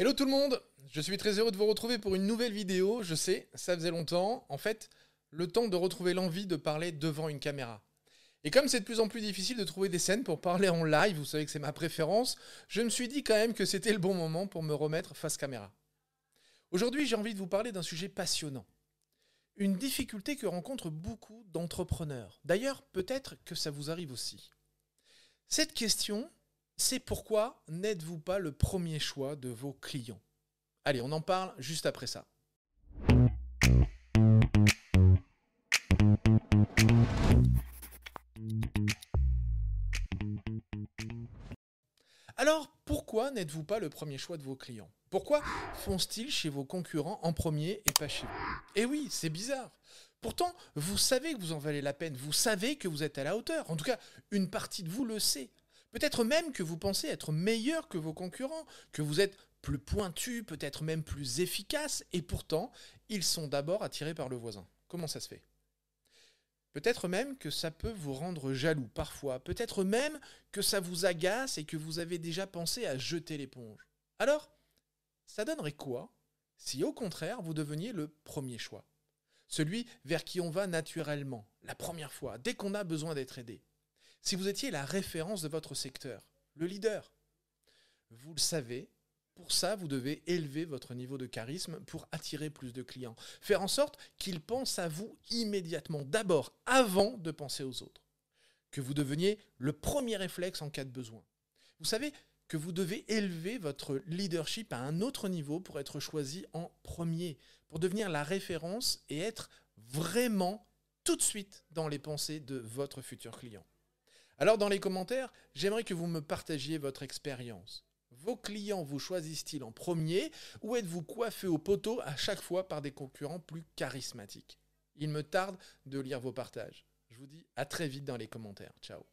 Hello tout le monde, je suis très heureux de vous retrouver pour une nouvelle vidéo. Je sais, ça faisait longtemps. En fait, le temps de retrouver l'envie de parler devant une caméra. Et comme c'est de plus en plus difficile de trouver des scènes pour parler en live, vous savez que c'est ma préférence, je me suis dit quand même que c'était le bon moment pour me remettre face caméra. Aujourd'hui, j'ai envie de vous parler d'un sujet passionnant. Une difficulté que rencontrent beaucoup d'entrepreneurs. D'ailleurs, peut-être que ça vous arrive aussi. Cette question, c'est pourquoi n'êtes-vous pas le premier choix de vos clients? Allez, on en parle juste après ça. Alors, pourquoi n'êtes-vous pas le premier choix de vos clients? Pourquoi foncent-ils chez vos concurrents en premier et pas chez vous? Eh oui, c'est bizarre. Pourtant, vous savez que vous en valez la peine, vous savez que vous êtes à la hauteur. En tout cas, une partie de vous le sait. Peut-être même que vous pensez être meilleur que vos concurrents, que vous êtes plus pointu, peut-être même plus efficace, et pourtant, ils sont d'abord attirés par le voisin. Comment ça se fait? Peut-être même que ça peut vous rendre jaloux parfois, peut-être même que ça vous agace et que vous avez déjà pensé à jeter l'éponge. Alors, ça donnerait quoi si au contraire vous deveniez le premier choix? Celui vers qui on va naturellement, la première fois, dès qu'on a besoin d'être aidé si vous étiez la référence de votre secteur, le leader. Vous le savez, pour ça, vous devez élever votre niveau de charisme pour attirer plus de clients. Faire en sorte qu'ils pensent à vous immédiatement, d'abord, avant de penser aux autres. Que vous deveniez le premier réflexe en cas de besoin. Vous savez que vous devez élever votre leadership à un autre niveau pour être choisi en premier, pour devenir la référence et être vraiment tout de suite dans les pensées de votre futur client. Alors dans les commentaires, j'aimerais que vous me partagiez votre expérience. Vos clients vous choisissent-ils en premier ou êtes-vous coiffé au poteau à chaque fois par des concurrents plus charismatiques? Il me tarde de lire vos partages. Je vous dis à très vite dans les commentaires. Ciao.